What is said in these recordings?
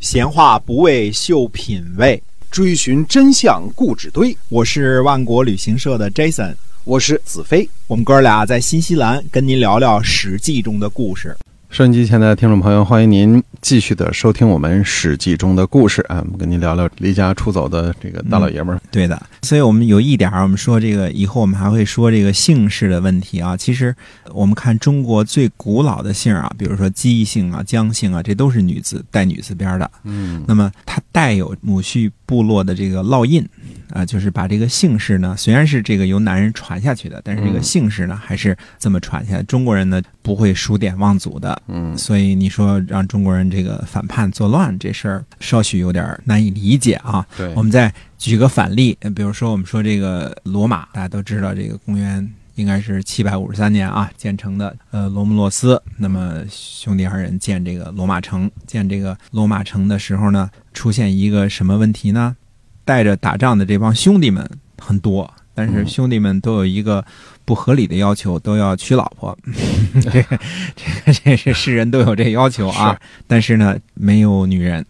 闲话不为秀品味，追寻真相固执堆。我是万国旅行社的 Jason，我是子飞。我们哥俩在新西兰跟您聊聊《史记》中的故事。收音机前的听众朋友，欢迎您继续的收听我们《史记》中的故事啊！我们跟您聊聊离家出走的这个大老爷们儿。对的，所以我们有一点儿，我们说这个以后我们还会说这个姓氏的问题啊。其实我们看中国最古老的姓啊，比如说姬姓啊、姜姓啊，这都是女字带女字边的。嗯，那么它带有母系部落的这个烙印啊，就是把这个姓氏呢，虽然是这个由男人传下去的，但是这个嗯姓氏呢还是这么传下来。中国人呢不会数典忘祖的，嗯所以你说让中国人这个反叛作乱这事儿，稍许有点难以理解啊。对我，们再举个反例，呃比如说我们说这个罗马，大家都知道这个公元应该是七百五十三年啊建成的，呃，罗姆洛斯。那么兄弟二人建这个罗马城，建这个罗马城的时候呢，出现一个什么问题呢？带着打仗的这帮兄弟们很多，但是兄弟们都有一个不合理的要求，都要娶老婆。这个这个这是世人都有这要求啊，但是呢，没有女人。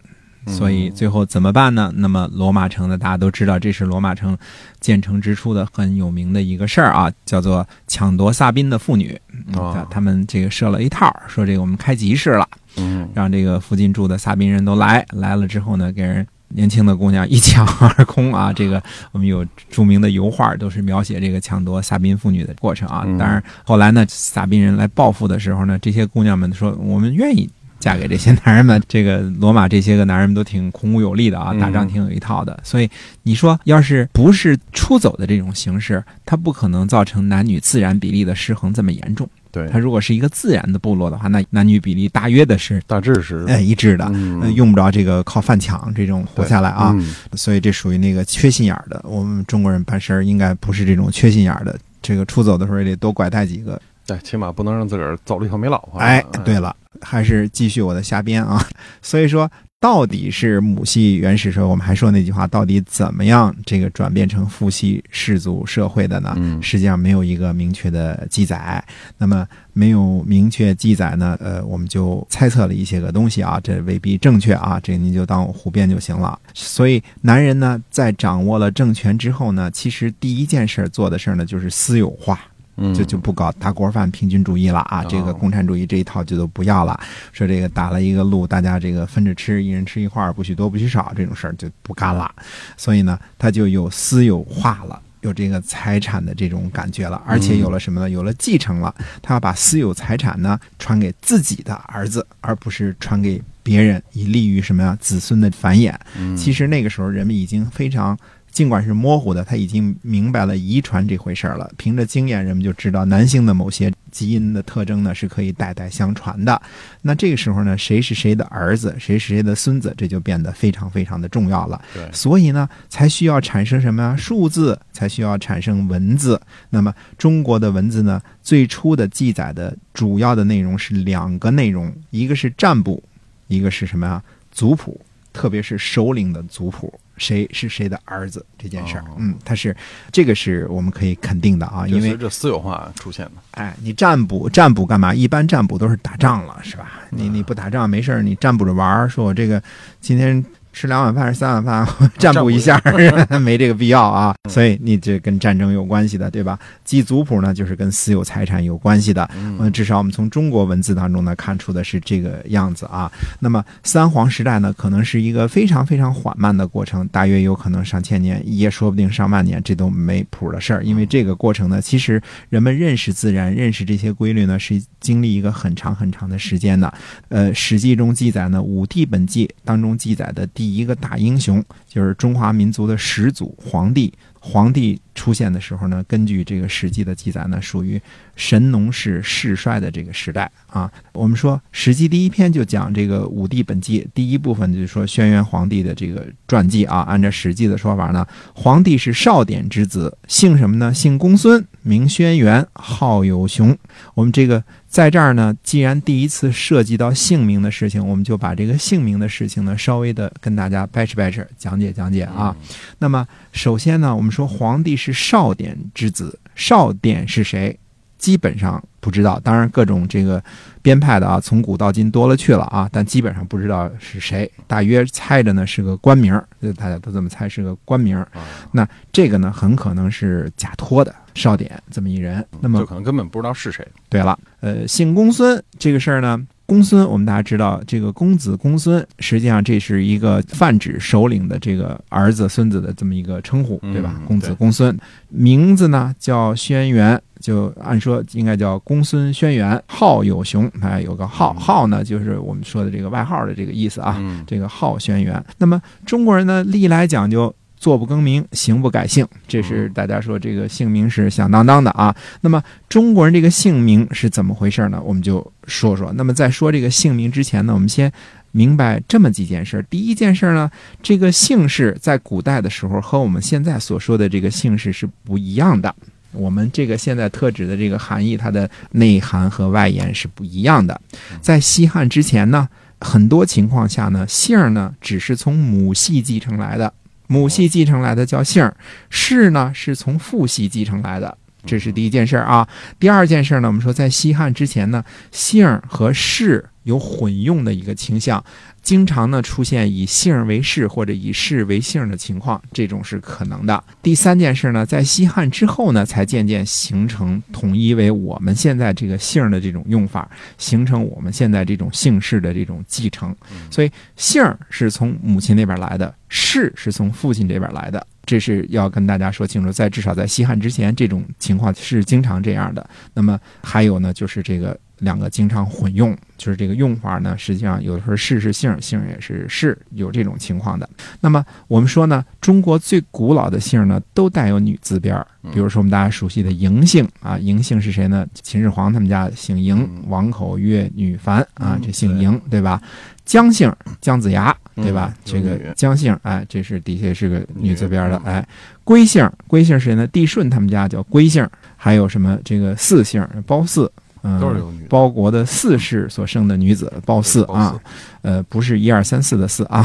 所以最后怎么办呢？那么罗马城呢，大家都知道，这是罗马城建成之初的很有名的一个事儿啊，叫做抢夺萨宾的妇女。啊哦他他们这个设了一套，说这个我们开集市了，嗯让这个附近住的萨宾人都来，来了之后呢，给人年轻的姑娘一抢而空啊！这个我们有著名的油画，都是描写这个抢夺萨宾妇女的过程啊。嗯当然，后来呢，萨宾人来报复的时候呢，这些姑娘们说，我们愿意。嫁给这些男人们，这个罗马这些个男人们都挺孔武有力的啊，嗯打仗挺有一套的。所以你说，要是不是出走的这种形式，它不可能造成男女自然比例的失衡这么严重。对它，如果是一个自然的部落的话，那男女比例大约的是大致是哎一致的，嗯呃用不着这个靠犯抢这种活下来啊。嗯所以这属于那个缺心眼儿的。我们中国人办事儿应该不是这种缺心眼儿的。这个出走的时候也得多拐带几个。对，起码不能让自个儿走了以后没老婆。哎，对了，还是继续我的瞎编啊。所以说，到底是母系原始社会，我们还说那句话，到底怎么样这个转变成父系氏族社会的呢？嗯实际上没有一个明确的记载。那么没有明确记载呢，呃，我们就猜测了一些个东西啊，这未必正确啊，这个您就当我胡编就行了。所以男人呢，在掌握了政权之后呢，其实第一件事儿做的事儿呢，就是私有化。嗯就就不搞大锅饭平均主义了啊，哦这个共产主义这一套就都不要了。说这个打了一个路，大家这个分着吃，一人吃一块儿，不许多不许少，这种事儿就不干了。所以呢，他就有私有化了。有这个财产的这种感觉了，而且有了什么呢？有了继承了，他要把私有财产呢传给自己的儿子，而不是传给别人，以利于什么呀？子孙的繁衍。嗯其实那个时候人们已经非常，尽管是模糊的，他已经明白了遗传这回事儿了。凭着经验，人们就知道男性的某些基因的特征呢是可以代代相传的。那这个时候呢，谁是谁的儿子，谁是谁的孙子，这就变得非常非常的重要了。对所以呢，才需要产生什么呀？数字，才需要产生文字。那么中国的文字呢，最初的记载的主要的内容是两个内容，一个是占卜，一个是什么呀？族谱，特别是首领的族谱，谁是谁的儿子这件事儿，哦嗯，他是这个是我们可以肯定的啊，因为就随着私有化出现的。哎，你占卜占卜干嘛？一般占卜都是打仗了，是吧？你你不打仗没事儿，你占卜着玩儿，说我这个今天吃两碗饭还是三碗饭，占卜一下，没这个必要啊。所以你这跟战争有关系的，对吧？记族谱呢，就是跟私有财产有关系的。嗯，嗯至少我们从中国文字当中呢看出的是这个样子啊。那么三皇时代呢，可能是一个非常非常缓慢的过程，大约有可能上千年，也说不定上万年，这都没谱的事儿。因为这个过程呢，其实人们认识自然、认识这些规律呢，是经历一个很长很长的时间的。呃，《史记》中记载呢，五帝本纪当中记载的第一个大英雄，就是中华民族的始祖皇帝。皇帝出现的时候呢，根据这个《史记》的记载呢，属于神农氏世衰的这个时代啊。我们说《史记》第一篇就讲这个武帝本纪，第一部分就是说轩辕皇帝的这个传记啊。按照《史记》的说法呢，皇帝是少典之子，姓什么呢？姓公孙，名轩辕，号有熊。我们这个在这儿呢，既然第一次涉及到姓名的事情，我们就把这个姓名的事情呢，稍微的跟大家掰扯掰扯，讲解讲解啊。那么首先呢，我们说皇帝是少典之子，少典是谁？基本上不知道。当然，各种这个编派的啊，从古到今多了去了啊，但基本上不知道是谁。大约猜着呢是个官名，就大家都这么猜是个官名那这个呢，很可能是假托的少典这么一人。那么就可能根本不知道是谁。对了，呃，姓公孙这个事儿呢，公孙我们大家知道，这个公子公孙，实际上这是一个泛指首领的这个儿子、孙子的这么一个称呼，嗯对吧？公子公孙，名字呢叫轩辕，就按说应该叫公孙轩辕，号有雄，哎，有个号，嗯号呢就是我们说的这个外号的这个意思啊。嗯，这个号轩辕。那么中国人呢，历来讲究坐不更名，行不改姓，这是大家说这个姓名是响当当的啊。那么中国人这个姓名是怎么回事呢？我们就说说。那么在说这个姓名之前呢，我们先。明白这么几件事儿。第一件事儿呢，这个姓氏在古代的时候和我们现在所说的这个姓氏是不一样的。我们这个现在特指的这个含义，它的内涵和外延是不一样的。在西汉之前呢，很多情况下呢，姓儿呢只是从母系继承来的，母系继承来的叫姓儿，氏呢是从父系继承来的。这是第一件事儿啊。第二件事儿呢，我们说在西汉之前呢，姓儿和氏有混用的一个倾向，经常呢出现以姓为氏或者以氏为姓的情况，这种是可能的。第三件事呢，在西汉之后呢，才渐渐形成统一为我们现在这个姓的这种用法，形成我们现在这种姓氏的这种继承。所以姓儿是从母亲那边来的，氏是从父亲这边来的。这是要跟大家说清楚，在至少在西汉之前，这种情况是经常这样的。那么还有呢，就是这个两个经常混用，就是这个用法呢，实际上有的时候是是姓，姓也是是，有这种情况的。那么我们说呢，中国最古老的姓呢，都带有女字边儿，比如说我们大家熟悉的嬴姓啊，嬴姓是谁呢？秦始皇他们家姓嬴嗯，王口月女凡啊嗯，这姓嬴，对吧？姜姓姜子牙，对吧？嗯这个姜姓，哎，这是底下是个女字边的女，哎。归姓，归姓是谁呢？帝舜他们家叫归姓，还有什么这个四姓褒姒，嗯，都是有女的包国的四世所生的女子褒姒啊，呃，不是一二三四的四啊，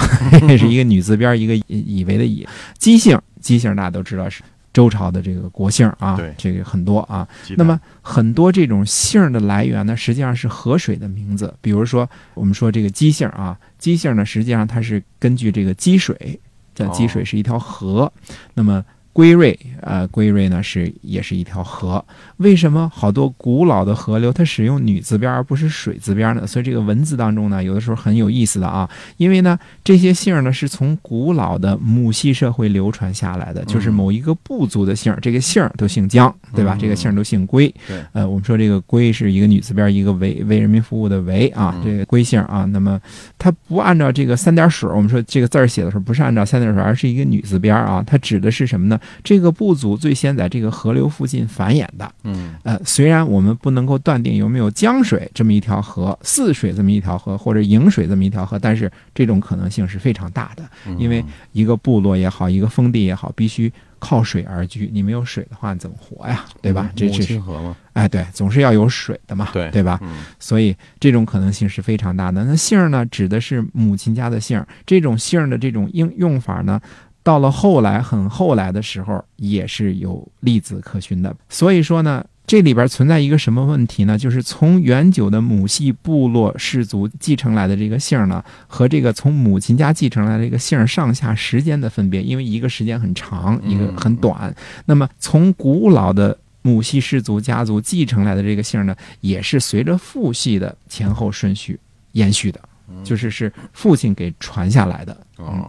这 是一个女字边，一个以以为的以。姬姓，姬姓大家都知道是周朝的这个国姓啊对，这个很多啊。那么很多这种姓的来源呢，实际上是河水的名字。比如说，我们说这个姬姓啊，姬姓呢，实际上它是根据这个积水，这哦积水是一条河。那么归瑞，呃，归瑞呢是也是一条河。为什么好多古老的河流它使用女字边而不是水字边呢？所以这个文字当中呢，有的时候很有意思的啊，因为呢这些姓儿呢是从古老的母系社会流传下来的，就是某一个部族的姓儿，这个姓儿都姓姜，对吧？嗯这个姓儿都姓归。对呃，我们说这个归是一个女字边，一个为为人民服务的为啊嗯，这个归姓啊。那么它不按照这个三点水，我们说这个字儿写的时候不是按照三点水，而是一个女字边啊。它指的是什么呢？这个部族最先在这个河流附近繁衍的。嗯呃，虽然我们不能够断定有没有江水这么一条河、泗水这么一条河，或者颍水这么一条河，但是这种可能性是非常大的。嗯因为一个部落也好，一个封地也好，必须靠水而居。你没有水的话，你怎么活呀？对吧？这母这是亲河嘛，哎，对，总是要有水的嘛，对对吧？嗯所以这种可能性是非常大的。那姓儿呢，指的是母亲家的姓儿，这种姓儿的这种应用法呢，到了后来很后来的时候，也是有例子可循的。所以说呢。这里边存在一个什么问题呢？就是从远久的母系部落氏族继承来的这个姓儿呢，和这个从母亲家继承来的这个姓儿上下时间的分别，因为一个时间很长，一个很短。那么从古老的母系氏族家族继承来的这个姓儿呢，也是随着父系的前后顺序延续的，就是是父亲给传下来的。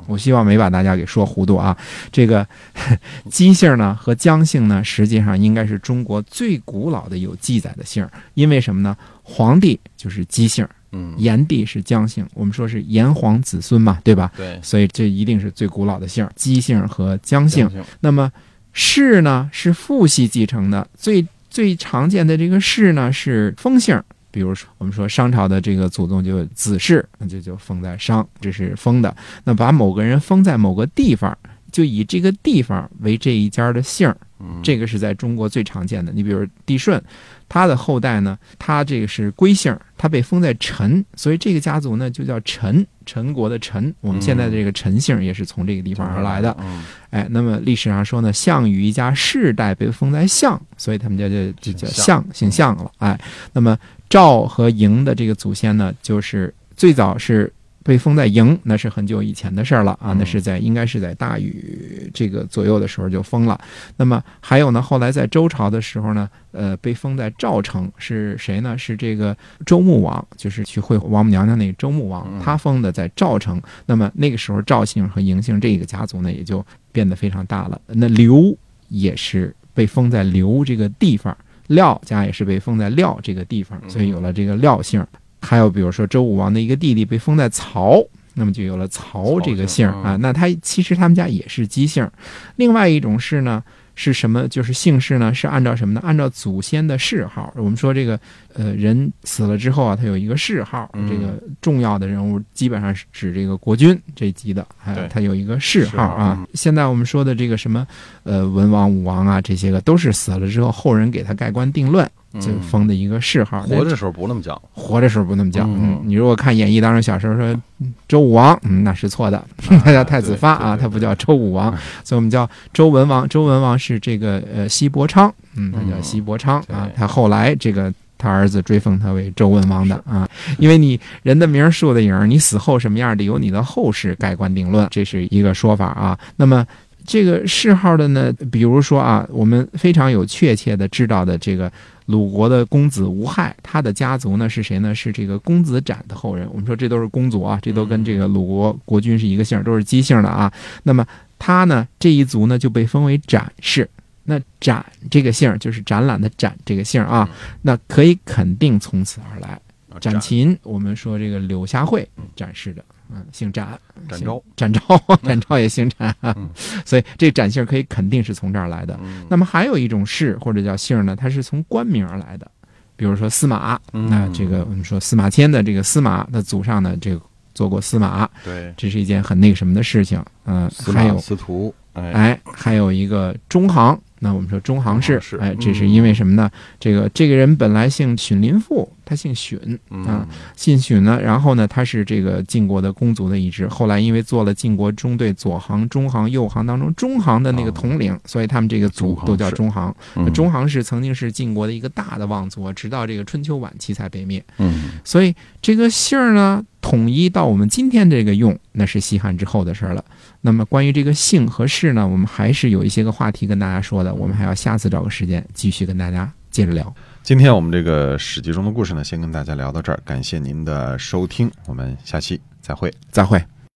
我希望没把大家给说糊涂啊。这个 姬姓呢和姜姓呢，实际上应该是中国最古老的有记载的姓儿，因为什么呢？皇帝就是姬姓，嗯炎帝是姜姓，我们说是炎黄子孙嘛，对吧？对所以这一定是最古老的姓儿，姬姓和姜姓。姓那么氏呢是父系继承的，最最常见的这个氏呢是封姓。比如说，我们说商朝的这个祖宗就子氏，那就就封在商，这是封的。那把某个人封在某个地方，就以这个地方为这一家的姓儿。嗯这个是在中国最常见的。你比如帝舜，他的后代呢，他这个是归姓，他被封在陈，所以这个家族呢就叫陈，陈国的陈。我们现在的这个陈姓也是从这个地方而来的。嗯哎，那么历史上说呢，项羽一家世代被封在项，所以他们家就就叫项，姓项了。哎，那么赵和嬴的这个祖先呢，就是最早是被封在嬴，那是很久以前的事儿了啊，嗯那是在应该是在大禹这个左右的时候就封了。那么还有呢，后来在周朝的时候呢，呃，被封在赵城是谁呢？是这个周穆王，就是去会王母娘娘那个周穆王嗯，他封的在赵城。那么那个时候赵姓和嬴姓这个家族呢，也就变得非常大了。那刘也是被封在刘这个地方，廖家也是被封在廖这个地方，所以有了这个廖姓。还有比如说周武王的一个弟弟被封在曹，那么就有了曹这个姓啊。那他其实他们家也是姬姓。另外一种是呢是什么？就是姓氏呢是按照什么呢？按照祖先的谥号。我们说这个呃人死了之后啊，他有一个谥号，嗯这个重要的人物基本上是指这个国君这级的，还有他有一个谥号啊。现在我们说的这个什么呃文王、武王啊这些个都是死了之后后人给他盖棺定论。就嗯封的一个谥号，活着的时候不那么叫，活着时候不那么叫。嗯嗯，你如果看演义当中，小时候说嗯周武王，嗯，那是错的，他叫太子发啊，他不叫周武王，所以我们叫周文王。周文王是这个呃西伯昌，嗯，他叫西伯昌啊。他后来这个他儿子追封他为周文王的啊，因为你人的名儿树的影儿，你死后什么样的，由你的后世盖棺定论，这是一个说法啊。那么。这个谥号的呢，比如说啊，我们非常有确切的知道的这个鲁国的公子无害，他的家族呢是谁呢？是这个公子展的后人。我们说这都是公族啊，这都跟这个鲁国国君是一个姓，都是姬姓的啊。那么他呢这一族呢就被封为展氏。那展这个姓就是展览的展这个姓啊，那可以肯定从此而来。啊展禽，我们说这个柳下惠展示的，嗯，姓展，展昭，展昭，展昭也姓展 所以这展姓可以肯定是从这儿来的。嗯那么还有一种氏或者叫姓呢，它是从官名而来的，比如说司马，嗯那这个我们说司马迁的这个司马他祖上呢，这个做过司马，对，这是一件很那个什么的事情。嗯、还有司徒，哎，哎，还有一个中行。那我们说中行氏哎，嗯这是因为什么呢？这个这个人本来姓荀林父，他姓荀，啊嗯，姓荀呢，然后呢，他是这个晋国的公族的一支，后来因为做了晋国中队左行、中行、右行当中中行的那个统领，所以他们这个族都叫中行。嗯中行是曾经是晋国的一个大的望族，直到这个春秋晚期才被灭。嗯所以这个姓儿呢，统一到我们今天这个用，那是西汉之后的事儿了。那么关于这个姓和氏呢，我们还是有一些个话题跟大家说的，我们还要下次找个时间继续跟大家接着聊。今天我们这个《史记》中的故事呢，先跟大家聊到这儿，感谢您的收听，我们下期再会。再会。